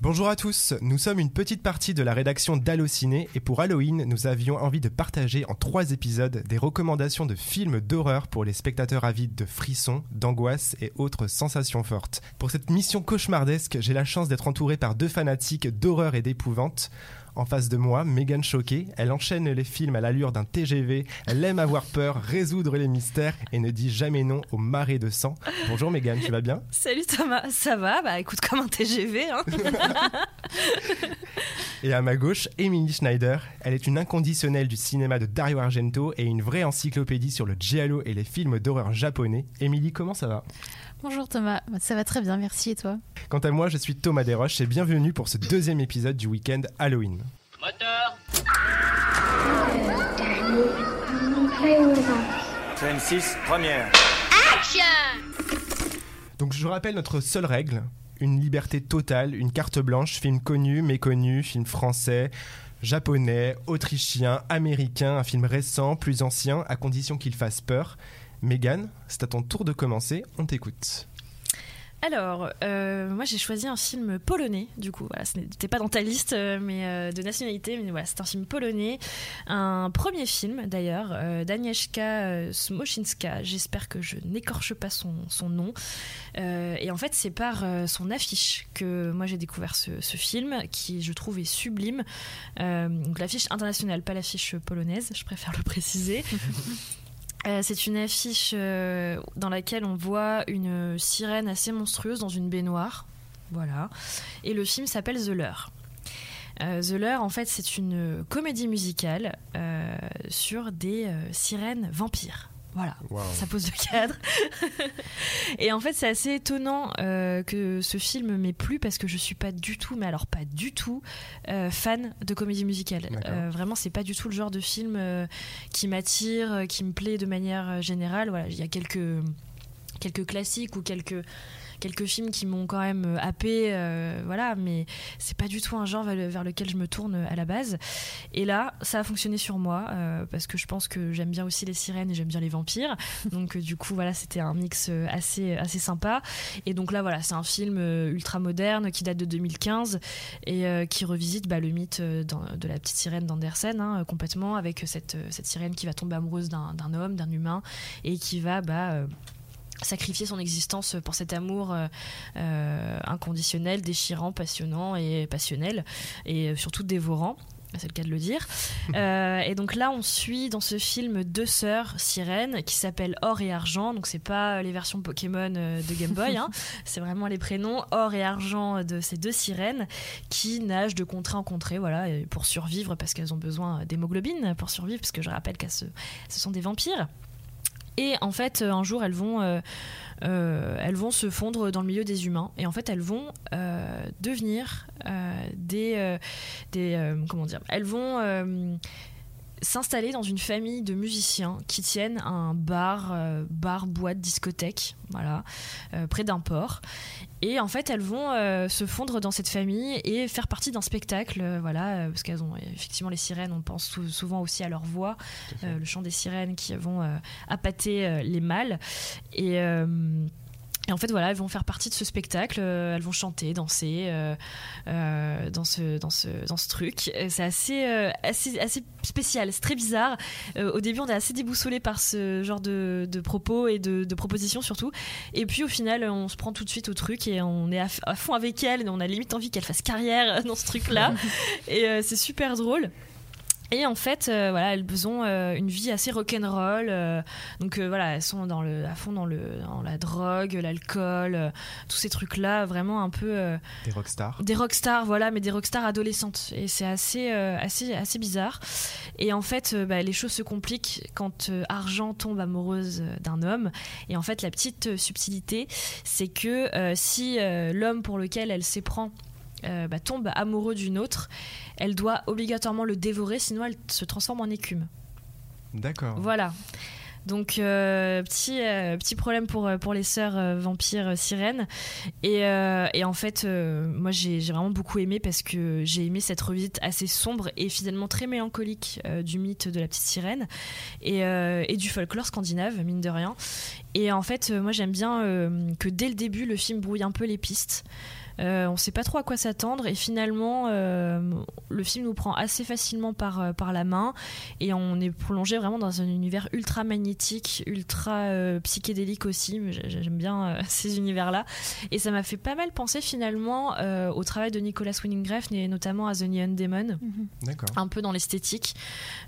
Bonjour à tous, nous sommes une petite partie de la rédaction d'Allociné et pour Halloween, nous avions envie de partager en trois épisodes des recommandations de films d'horreur pour les spectateurs avides de frissons, d'angoisse et autres sensations fortes. Pour cette mission cauchemardesque, j'ai la chance d'être entouré par deux fanatiques d'horreur et d'épouvante. En face de moi, Megan choquée, elle enchaîne les films à l'allure d'un TGV, elle aime avoir peur, résoudre les mystères et ne dit jamais non aux marées de sang. Bonjour Megan, tu vas bien? Salut Thomas, ça va? Bah écoute comme un TGV. Hein et à ma gauche, Emily Schneider. Elle est une inconditionnelle du cinéma de Dario Argento et une vraie encyclopédie sur le giallo et les films d'horreur japonais. Emily, comment ça va? Bonjour Thomas, ça va très bien, merci et toi? Quant à moi, je suis Thomas Desroches et bienvenue pour ce deuxième épisode du week-end Halloween. Moteur Scène 6, première. Action Donc je rappelle notre seule règle, une liberté totale, une carte blanche, film connu, méconnu, film français, japonais, autrichien, américain, un film récent, plus ancien, à condition qu'il fasse peur. Megan, c'est à ton tour de commencer, on t'écoute. Alors, euh, moi j'ai choisi un film polonais, du coup, voilà, ce n'était pas dans ta liste euh, mais, euh, de nationalité, mais voilà, c'est un film polonais. Un premier film d'ailleurs, d'Agnieszka Smoczynska, j'espère que je n'écorche pas son, son nom. et en fait, c'est par son affiche que moi j'ai découvert ce, ce, film, qui je trouve est sublime. donc l'affiche internationale, pas l'affiche polonaise, je préfère le préciser. Euh, c'est une affiche euh, dans laquelle on voit une sirène assez monstrueuse dans une baignoire. Voilà. Et le film s'appelle The Lure. Euh, The Lure, en fait, c'est une comédie musicale sur des sirènes vampires. Voilà, ça pose le cadre. et en fait, c'est assez étonnant euh, que ce film m'ait plu parce que je suis pas du tout, mais alors pas du tout, euh, fan de comédie musicale. Euh, vraiment, c'est pas du tout le genre de film qui m'attire, qui me plaît de manière générale. Voilà, il y a quelques quelques classiques ou quelques quelques films qui m'ont quand même euh, happé, euh, voilà, mais c'est pas du tout un genre vers lequel je me tourne à la base. Et là, ça a fonctionné sur moi euh, parce que je pense que j'aime bien aussi les sirènes et j'aime bien les vampires. Donc du coup, voilà, c'était un mix assez assez sympa. Et donc là, voilà, c'est un film ultra moderne qui date de 2015 et qui revisite bah, le mythe de la petite sirène d'Andersen hein, complètement avec cette cette sirène qui va tomber amoureuse d'un homme, d'un humain et qui va bah sacrifier son existence pour cet amour euh, euh, inconditionnel, déchirant, passionnant et passionnel, et surtout dévorant. C'est le cas de le dire. Euh, et donc là, on suit dans ce film deux sœurs sirènes qui s'appellent Or et Argent. Donc c'est pas les versions Pokémon de Game Boy, hein. c'est vraiment les prénoms Or et Argent de ces deux sirènes qui nagent de contrée en contrée, voilà, pour survivre parce qu'elles ont besoin d'hémoglobine pour survivre, parce que je rappelle qu'elles ce sont des vampires. Et en fait, un jour, elles vont, euh, euh, elles vont se fondre dans le milieu des humains. Et en fait, elles vont euh, devenir des, des comment dire Elles vont s'installer dans une famille de musiciens qui tiennent un bar, euh, bar, boîte, discothèque, voilà, euh, près d'un port. Et en fait, elles vont euh, se fondre dans cette famille et faire partie d'un spectacle, voilà, parce qu'elles ont effectivement les sirènes. On pense souvent aussi à leur voix, le chant des sirènes qui vont appâter les mâles et et en fait, voilà, elles vont faire partie de ce spectacle, euh, elles vont chanter, danser euh, euh, dans, ce, dans, ce, dans ce truc. C'est assez, assez, assez spécial, c'est très bizarre. au début, on est assez déboussolé par ce genre de, de propos et de, de, propositions surtout. Et puis au final, on se prend tout de suite au truc et on est à, fond avec elle et on a limite envie qu'elle fasse carrière dans ce truc-là. et c'est super drôle. Et en fait, euh, voilà, elles ont euh, une vie assez rock'n'roll. Euh, donc voilà, elles sont dans le, à fond dans, le, dans la drogue, l'alcool, tous ces trucs-là, vraiment un peu. des rockstars. Des rockstars, voilà, mais des rockstars adolescentes. Et c'est assez, assez, assez bizarre. Et en fait, bah, les choses se compliquent quand Argent tombe amoureuse d'un homme. Et en fait, la petite subtilité, c'est que si l'homme pour lequel elle s'éprend euh, bah, tombe amoureux d'une autre, elle doit obligatoirement le dévorer, sinon elle se transforme en écume. D'accord. Voilà. Donc euh, petit euh, petit problème pour pour les sœurs vampires sirènes et, et, en fait moi j'ai vraiment beaucoup aimé parce que j'ai aimé cette revisite assez sombre et finalement très mélancolique du mythe de la petite sirène et, et, du folklore scandinave mine de rien et en fait moi j'aime bien que dès le début le film brouille un peu les pistes Euh, on sait pas trop à quoi s'attendre et finalement euh, le film nous prend assez facilement par, euh, par la main et on est plongé vraiment dans un univers ultra magnétique, ultra euh, psychédélique aussi. J'ai- J'aime bien euh, ces univers-là et ça m'a fait pas mal penser finalement euh, au travail de Nicolas Winding Refn et notamment à The Neon Demon D'accord. un peu dans l'esthétique.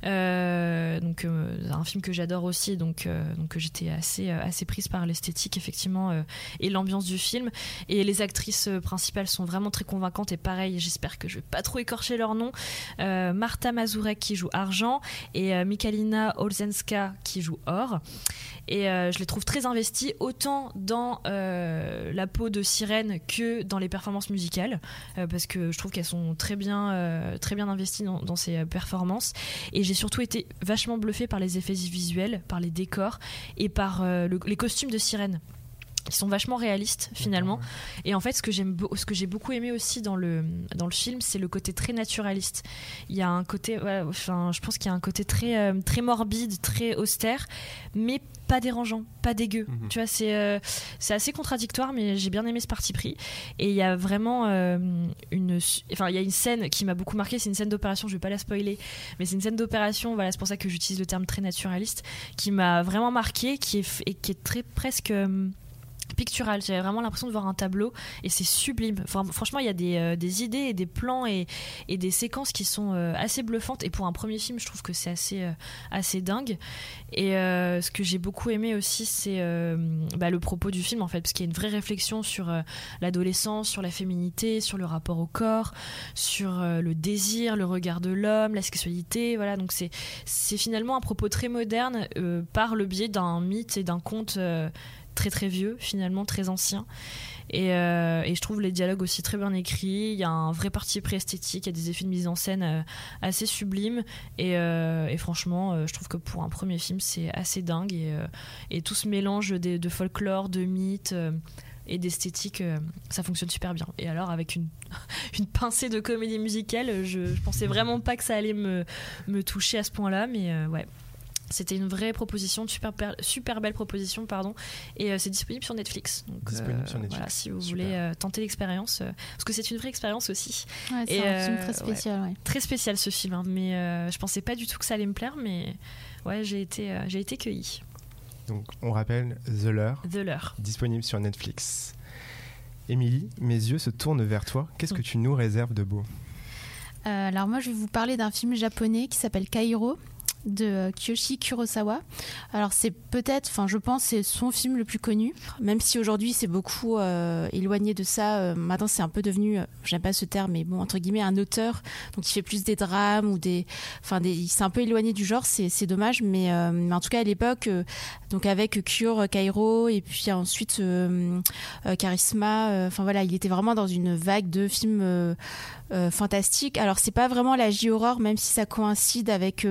Euh, donc euh, un film que j'adore aussi, donc euh, donc j'étais assez assez prise par l'esthétique effectivement euh, et l'ambiance du film. Et les actrices euh, sont vraiment très convaincantes et pareil, j'espère que je vais pas trop écorcher leur nom. Euh, Marta Mazurek qui joue Argent et euh, Mikalina Olzenska qui joue Or. Et euh, je les trouve très investies autant dans euh, la peau de sirène que dans les performances musicales euh, parce que je trouve qu'elles sont très bien, très bien investies dans, ces performances. Et j'ai surtout été vachement bluffée par les effets visuels, par les décors et par le- les costumes de sirène. Ils sont vachement réalistes finalement. Et en fait, ce que j'aime, ce que j'ai beaucoup aimé aussi dans le dans le film, c'est le côté très naturaliste. Il y a un côté, enfin, je pense qu'il y a un côté très euh, très morbide, très austère, mais pas dérangeant, pas dégueu. Mhm. Tu vois, c'est euh, c'est assez contradictoire, mais j'ai bien aimé ce parti pris. Et il y a vraiment euh, une, enfin, il y a une scène qui m'a beaucoup marqué. C'est une scène d'opération. Je vais pas la spoiler, mais c'est une scène d'opération. Voilà, c'est pour ça que j'utilise le terme très naturaliste, qui m'a vraiment marqué, qui est et qui est très presque pictural. J'avais vraiment l'impression de voir un tableau et c'est sublime. Franchement, il y a des, euh, des idées et des plans et, des séquences qui sont euh, assez bluffantes. Et pour un premier film, je trouve que c'est assez, euh, dingue. Et ce que j'ai beaucoup aimé aussi, c'est bah, le propos du film, en fait, parce qu'il y a une vraie réflexion sur l'adolescence, sur la féminité, sur le rapport au corps, sur le désir, le regard de l'homme, la sexualité. Voilà, donc c'est finalement un propos très moderne par le biais d'un mythe et d'un conte très très vieux, finalement très ancien. Et, euh, et je trouve les dialogues aussi très bien écrits. Il y a un vrai parti pris esthétique, il y a des effets de mise en scène euh, assez sublimes. Et, euh, et franchement, je trouve que pour un premier film, c'est assez dingue. Et, et tout ce mélange de, folklore, de mythes. et d'esthétique, ça fonctionne super bien. Et alors, avec une, une pincée de comédie musicale, je, je pensais vraiment pas que ça allait me, me toucher à ce point-là, mais ouais. C'était une vraie proposition, une super, per- super belle proposition, pardon. Et euh, c'est disponible sur Netflix. Donc, Disponible euh, sur Netflix. Voilà, si vous Super. voulez euh, tenter l'expérience, euh, parce que c'est une vraie expérience aussi. Ouais, c'est un film très spécial. ouais. Très spécial ce film, hein, mais euh, je pensais pas du tout que ça allait me plaire, mais ouais, j'ai été, euh, j'ai été cueillie. Donc, on rappelle The Lure, The Leur. disponible sur Netflix. Émilie, mes yeux se tournent vers toi. Qu'est-ce que tu nous réserves de beau? Euh, alors moi, je vais vous parler d'un film japonais qui s'appelle Kairo de euh, Kiyoshi Kurosawa. Alors c'est peut-être, enfin je pense, c'est son film le plus connu, même si aujourd'hui c'est beaucoup euh, éloigné de ça. Euh, maintenant c'est un peu devenu, j'aime pas ce terme, mais bon entre guillemets un auteur, donc il fait plus des drames ou des, enfin des, il s'est un peu éloigné du genre, c'est dommage, mais, en tout cas à l'époque, donc avec Cure Kairo et puis ensuite Charisma, enfin voilà, il était vraiment dans une vague de films. euh, euh, fantastique. Alors c'est pas vraiment la J-horror, même si ça coïncide avec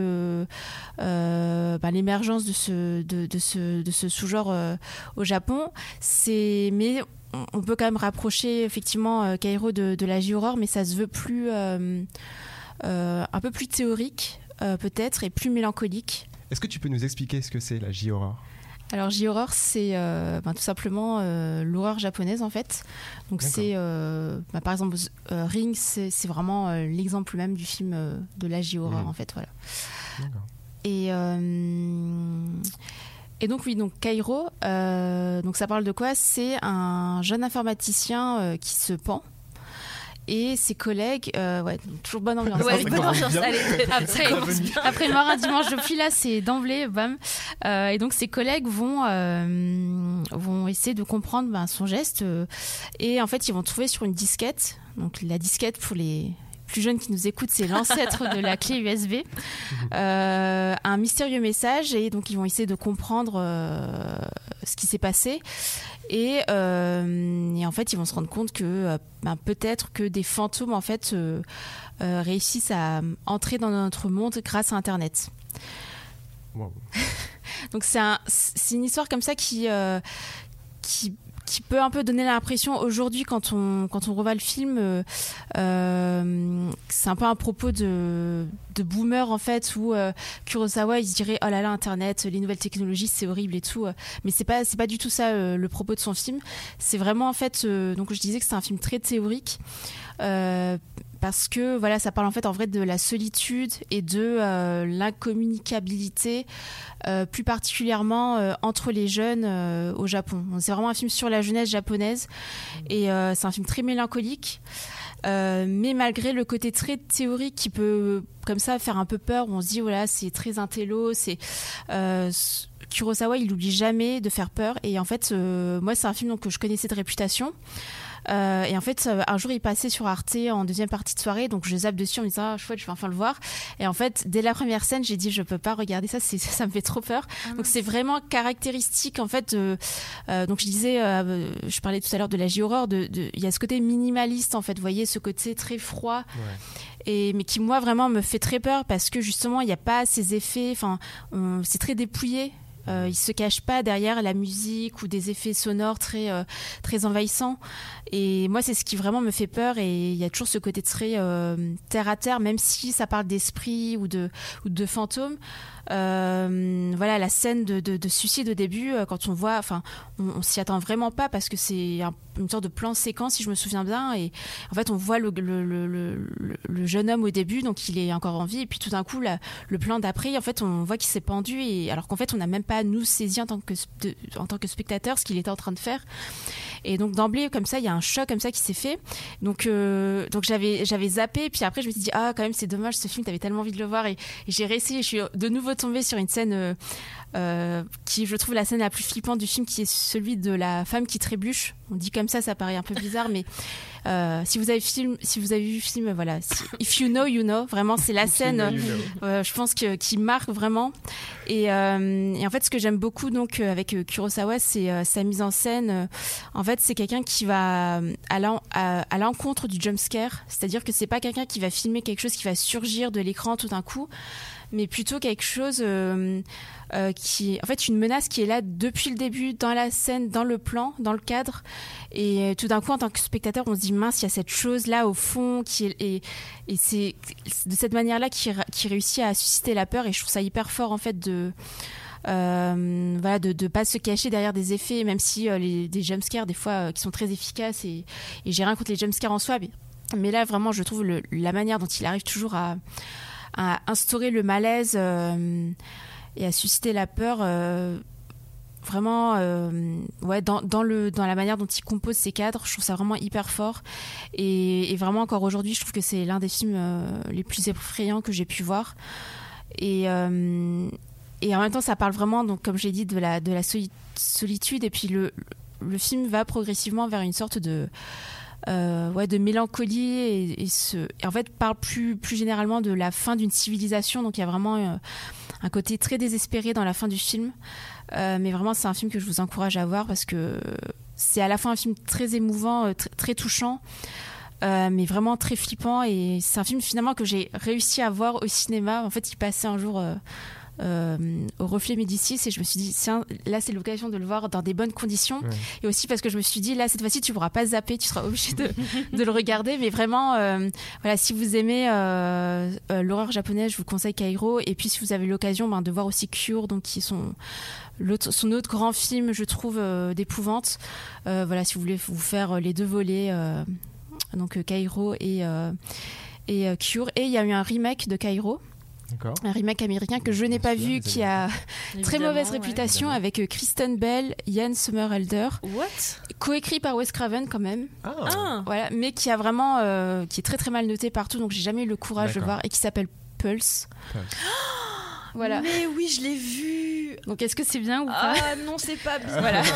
bah, l'émergence de ce de, de ce de ce sous-genre euh, au Japon. C'est mais on- on peut quand même rapprocher effectivement euh, Kairo de, de la J-horror, mais ça se veut plus euh, euh, un peu plus théorique euh, peut-être et plus mélancolique. Est-ce que tu peux nous expliquer ce que c'est la J-horror? Alors J-horror, c'est euh, ben, tout simplement euh, l'horreur japonaise en fait. Donc c'est euh, bah, par exemple euh, Ring, c'est vraiment euh, l'exemple même du film euh, de la J-horror Mhm. en fait, voilà. Et euh, et donc oui, donc Cairo, euh, donc ça parle de quoi? C'est un jeune informaticien euh, qui se pend. Et ses collègues, euh, ouais, toujours bonne ambiance. Ouais, bonne ambiance, allez, Après, après le marin dimanche de pluie, là, c'est d'emblée, bam. Euh, et donc, ses collègues vont, euh, vont essayer de comprendre ben, son geste. euh, et en fait, ils vont trouver sur une disquette. Donc, la disquette, pour les plus jeunes qui nous écoutent, c'est l'ancêtre de la clé USB. Euh, un mystérieux message. Et donc, ils vont essayer de comprendre euh, ce qui s'est passé. Et, euh, et en fait, ils vont se rendre compte que ben, peut-être que des fantômes, en fait, réussissent à entrer dans notre monde grâce à Internet. Wow. Donc c'est un, une histoire comme ça qui, qui, qui peut un peu donner l'impression aujourd'hui quand on quand on revoit le film, euh, euh, c'est un peu un propos de de boomer en fait où euh, Kurosawa il se dirait oh là là internet les nouvelles technologies c'est horrible et tout mais c'est pas c'est pas du tout ça euh, le propos de son film. C'est vraiment en fait euh, donc je disais que c'est un film très théorique euh, parce que voilà ça parle en fait en vrai de la solitude et de euh, l'incommunicabilité euh, plus particulièrement euh, entre les jeunes au Japon. C'est vraiment un film sur la jeunesse japonaise et c'est un film très mélancolique mais malgré le côté très théorique qui peut comme ça faire un peu peur on se dit voilà c'est très intello c'est Kurosawa il oublie jamais de faire peur et en fait moi c'est un film donc, que je connaissais de réputation euh, et en fait, euh, un jour, il passait sur Arte en deuxième partie de soirée, donc je zappe dessus en me disant, ah, chouette, je vais enfin le voir. Et en fait, dès la première scène, j'ai dit, je peux pas regarder ça, ça me fait trop peur. donc c'est vraiment caractéristique, en fait. de- euh, donc je disais, euh, je parlais tout à l'heure de la J-horror, de, de- il y a ce côté minimaliste, en fait, vous voyez, ce côté très froid, Ouais. et mais qui moi vraiment me fait très peur parce que justement il n'y a pas ces effets enfin c'est très dépouillé euh, il se cache pas derrière la musique ou des effets sonores très euh, très envahissants. Et moi c'est ce qui vraiment me fait peur. Et il y a toujours ce côté très euh, terre à terre même si ça parle d'esprit ou de ou de fantômes Euh, voilà la scène de, de, de suicide au début quand on voit enfin on, on s'y attend vraiment pas parce que c'est un- une sorte de plan séquence si je me souviens bien et en fait on voit le, jeune homme au début donc il est encore en vie et puis tout d'un coup le plan d'après en fait on voit qu'il s'est pendu et alors qu'en fait on n'a même pas nous saisi en tant que de- en tant que spectateur ce qu'il était en train de faire. Et donc d'emblée comme ça il y a un choc comme ça qui s'est fait. Donc euh, donc j'avais j'avais zappé puis après je me suis dit ah quand même c'est dommage ce film t'avais tellement envie de le voir et, j'ai réessayé je suis de nouveau tombée sur une scène euh, euh, qui je trouve la scène la plus flippante du film qui est celui de la femme qui trébuche. On dit comme ça ça paraît un peu bizarre mais euh, si vous avez film si vous avez vu le film voilà si- if you know you know. Vraiment c'est la scène You know. euh, je pense que qui marque vraiment. Et, et en fait ce que j'aime beaucoup donc avec Kurosawa c'est sa mise en scène en fait c'est quelqu'un qui va à l'encontre du jump scare c'est-à-dire que c'est pas quelqu'un qui va filmer quelque chose qui va surgir de l'écran tout d'un coup mais plutôt quelque chose euh, euh, qui est en fait une menace qui est là depuis le début dans la scène dans le plan dans le cadre. Et euh, tout d'un coup en tant que spectateur on se dit mince il y a cette chose là au fond qui est et, c'est de cette manière là qui, qui réussit à susciter la peur. Et je trouve ça hyper fort en fait de voilà de ne pas se cacher derrière des effets même si les des jumpscares des fois qui sont très efficaces et, j'ai rien contre les jumpscares en soi mais, mais là vraiment je trouve la manière dont il arrive toujours à, à instaurer le malaise euh, et à susciter la peur euh, vraiment euh, ouais dans, dans le dans la manière dont il compose ses cadres je trouve ça vraiment hyper fort. Et, vraiment encore aujourd'hui je trouve que c'est l'un des films les plus effrayants que j'ai pu voir. Et et en même temps ça parle vraiment donc comme j'ai dit de la de la soli- solitude. Et puis le le film va progressivement vers une sorte de euh, ouais, de mélancolie et, en fait parle plus, plus généralement de la fin d'une civilisation. Donc il y a vraiment euh, un côté très désespéré dans la fin du film. Euh, mais vraiment, c'est un film que je vous encourage à voir parce que c'est à la fois un film très émouvant, tr- très touchant. mais vraiment très flippant et c'est un film finalement que j'ai réussi à voir au cinéma en fait il passait un jour euh, au reflet Médicis et je me suis dit tiens là c'est l'occasion de le voir dans des bonnes conditions. Ouais. et aussi parce que je me suis dit là cette fois-ci tu pourras pas zapper tu seras obligé de, de le regarder. Mais vraiment euh, voilà si vous aimez euh, euh, l'horreur japonaise je vous conseille Kairo. Et puis si vous avez l'occasion ben, de voir aussi Cure donc qui est son autre grand film je trouve d'épouvante. Voilà si vous voulez vous faire les deux volets donc Kairo et et Cure. Et il y a eu un remake de D'accord. Un remake américain que je n'ai pas vu qui a très mauvaise réputation avec euh, Kristen Bell, Ian Somerhalder, What? Coécrit par Wes Craven quand même, Ah, Ah. Voilà, mais qui a vraiment, euh, qui est très très mal noté partout, donc j'ai jamais eu le courage de voir et qui s'appelle Pulse. Pulse. Voilà. Mais oui, je l'ai vu. Donc est-ce que c'est bien ou pas Ah non, c'est pas bien. Voilà.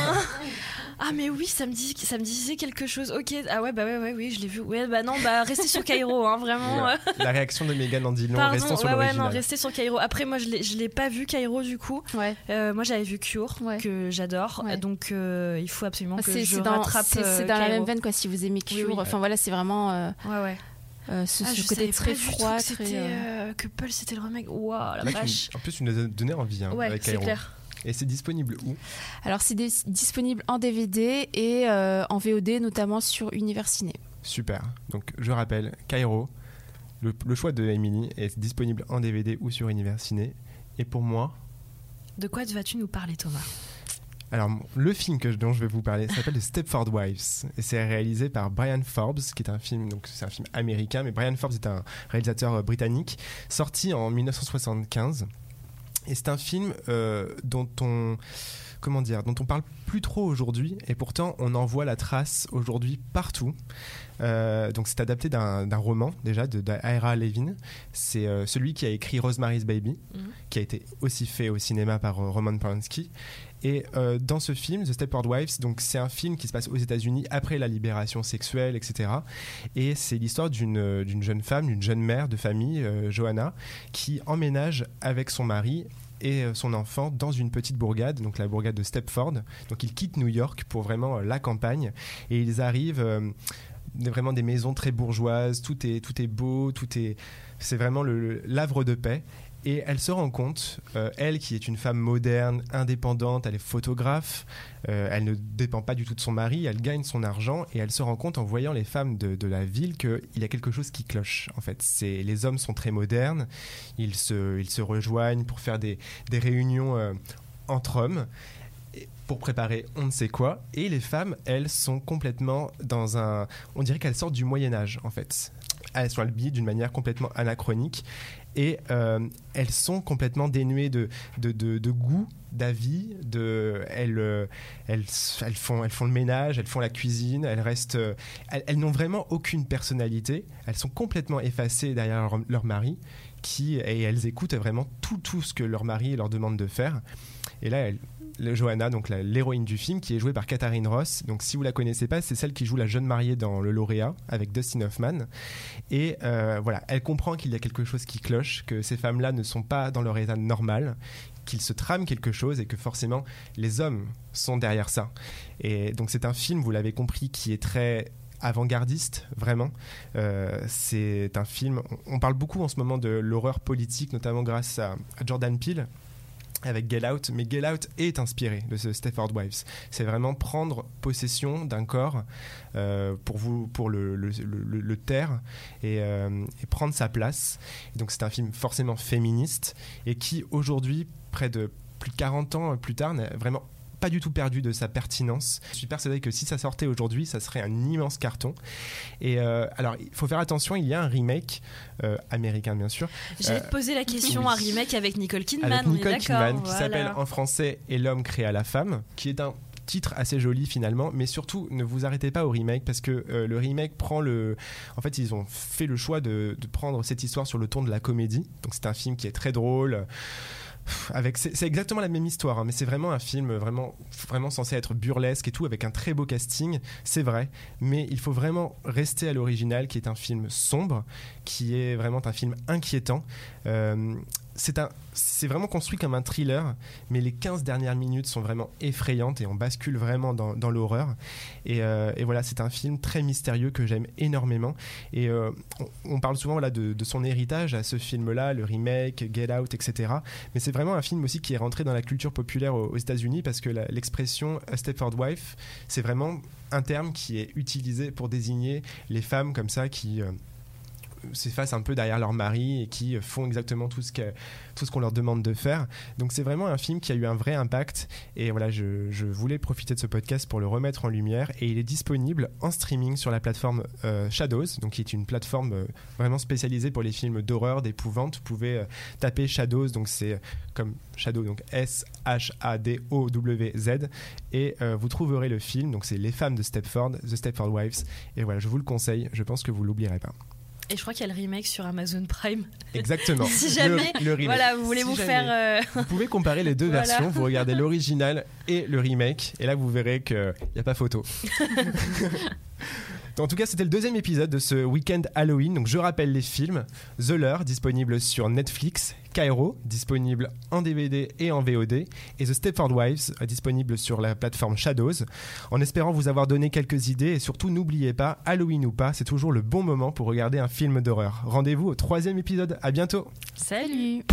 Ah mais oui, ça me dit, ça me disait quelque chose. Ok, ah ouais bah ouais ouais oui, je l'ai vu. Ouais bah non, bah restez sur Cairo, hein, vraiment. Ouais. La réaction de Megan en dit long, Pardon, restons sur ouais ouais non, restez sur Cairo. Après moi je l'ai, pas vu Cairo du coup. Ouais. Euh, moi j'avais vu Cure Ouais. que j'adore, Ouais. donc euh, il faut absolument que C'est je c'est dans, rattrape. c'est- c'est euh, dans la même veine quoi. Si vous aimez Cure, Oui, oui. enfin voilà, c'est vraiment euh, Ouais ouais. Euh, ce, Ah, ce je côté très froid, que très. euh, euh, que Paul c'était le remake. Waouh la Là, tu- vache. en plus, tu nous as donné envie hein, Ouais, avec c'est Cairo. clair. Et c'est disponible où? Alors c'est disponible en DVD et euh, en VOD, notamment sur Univers Ciné. Super. Donc je rappelle, Cairo, le, le choix de Emily est disponible en DVD ou sur Univers Ciné. Et pour moi, De quoi vas-tu nous parler, Thomas? Alors le film dont je vais vous parler s'appelle The Stepford Wives et c'est réalisé par Brian Forbes, qui est un film donc c'est un film américain, mais Brian Forbes est un réalisateur euh, britannique sorti en 1975 et c'est un film euh, dont on comment dire, dont on parle plus trop aujourd'hui et pourtant on en voit la trace aujourd'hui partout. Euh, donc c'est adapté d'un roman déjà de d'Ira Levin. C'est euh, celui qui a écrit Rosemary's Baby, Mhm. qui a été aussi fait au cinéma par euh, Roman Polanski. Et dans ce film, The Stepford Wives, donc c'est un film qui se passe aux États-Unis après la libération sexuelle, etc. Et c'est l'histoire d'une d'une jeune femme, d'une jeune mère de famille, Johanna, qui emménage avec son mari et euh, son enfant dans une petite bourgade, donc la bourgade de Stepford. Donc ils quittent New York pour vraiment euh, la campagne et ils arrivent euh, vraiment des maisons très bourgeoises, tout est tout est beau, tout est c'est vraiment le de paix. Et elle se rend compte, euh, elle qui est une femme moderne, indépendante, elle est photographe, euh, elle ne dépend pas du tout de son mari, elle gagne son argent et elle se rend compte en voyant les femmes de, la ville qu'il y a quelque chose qui cloche. En fait, les hommes sont très modernes, ils se, rejoignent pour faire des, réunions euh, entre hommes pour préparer on ne sait quoi. Et les femmes, elles, sont complètement dans un... On dirait qu'elles sortent du Moyen Âge, en fait. Elles sont habillées d'une manière complètement anachronique. Et euh, elles sont complètement dénuées de, de, de- goût, d'avis. De, elles, euh, elles, elles, font, elles font le ménage, elles font la cuisine, elles restent... euh, elles, elles n'ont vraiment aucune personnalité. Elles sont complètement effacées derrière leur, leur mari. Qui, et elles écoutent vraiment tout, tout ce que leur mari leur demande de faire. Et là, Johanna, donc l'héroïne du film, qui est jouée par Katharine Ross. Donc, si vous la connaissez pas, c'est celle qui joue la jeune mariée dans Le Lauréat avec Dustin Hoffman. Et euh, voilà, elle comprend qu'il y a quelque chose qui cloche, que ces femmes-là ne sont pas dans leur état normal, qu'il se trame quelque chose et que forcément les hommes sont derrière ça. Et donc, c'est un film, vous l'avez compris, qui est très avant-gardiste, vraiment. Euh, c'est un film. On parle beaucoup en ce moment de l'horreur politique, notamment grâce à Jordan Peele avec Get Out, mais Get Out est inspiré de ce Wives. C'est vraiment prendre possession d'un corps euh, pour vous, pour le, le, taire et, euh, et prendre sa place. Et donc c'est un film forcément féministe et qui aujourd'hui, près de plus de 40 ans plus tard, n'a vraiment pas du tout perdu de sa pertinence. Je suis persuadé que si ça sortait aujourd'hui, ça serait un immense carton. Et euh, alors, il faut faire attention, il y a un remake euh, américain bien sûr, J'allais Euh, te poser la question, oui. un remake avec Nicole Kidman, avec on Nicole est. Kidman qui voilà. s'appelle en français Et l'homme créa la femme, qui est un titre assez joli finalement, mais surtout ne vous arrêtez pas au remake parce que euh, le remake prend le. En fait, ils ont fait le choix de, de prendre cette histoire sur le ton de la comédie. Donc c'est un film qui est très drôle. C'est exactement la même histoire, hein, mais c'est vraiment un film vraiment, vraiment censé être burlesque et tout, avec un très beau casting, c'est vrai, mais il faut vraiment rester à l'original, qui est un film sombre, qui est vraiment un film inquiétant. Euh, c'est un, c'est vraiment construit comme un thriller, mais les 15 dernières minutes sont vraiment effrayantes et on bascule vraiment dans, l'horreur. Et, euh, et voilà, c'est un film très mystérieux que j'aime énormément. Et euh, on, parle souvent voilà, de, son héritage à ce film-là, le remake, Get Out, etc. Mais c'est vraiment un film aussi qui est rentré dans la culture populaire aux, États-Unis parce que l'expression Stepford Wife, c'est vraiment un terme qui est utilisé pour désigner les femmes comme ça qui. euh, s'effacent un peu derrière leur mari et qui font exactement tout ce que- tout ce qu'on leur demande de faire. Donc c'est vraiment un film qui a eu un vrai impact et voilà, je, je voulais profiter de ce podcast pour le remettre en lumière et il est disponible en streaming sur la plateforme euh, Shadows, donc qui est une plateforme euh, vraiment spécialisée pour les films d'horreur, d'épouvante. Vous pouvez euh, taper Shadows, donc c'est comme Shadow, donc S H A D O W Z et vous trouverez le film. Donc c'est Les femmes de Stepford, The Stepford Wives et voilà, je vous le conseille. Je pense que vous l'oublierez pas. Et je crois qu'il y a le remake sur Amazon Prime. Exactement. Si jamais, Le- le remake. Voilà, vous voulez Si vous jamais. faire. euh, Vous pouvez comparer les deux Voilà. versions, vous regardez l'original et le remake, et là vous verrez qu'il n'y a pas photo. En tout cas, c'était le deuxième épisode de ce week-end Halloween. Donc, je rappelle les films The Lure, disponible sur Netflix, Cairo, disponible en DVD et en VOD, et The Stepford Wives, disponible sur la plateforme Shadows. En espérant vous avoir donné quelques idées, et surtout n'oubliez pas, Halloween ou pas, c'est toujours le bon moment pour regarder un film d'horreur. Rendez-vous au troisième épisode. À bientôt. Salut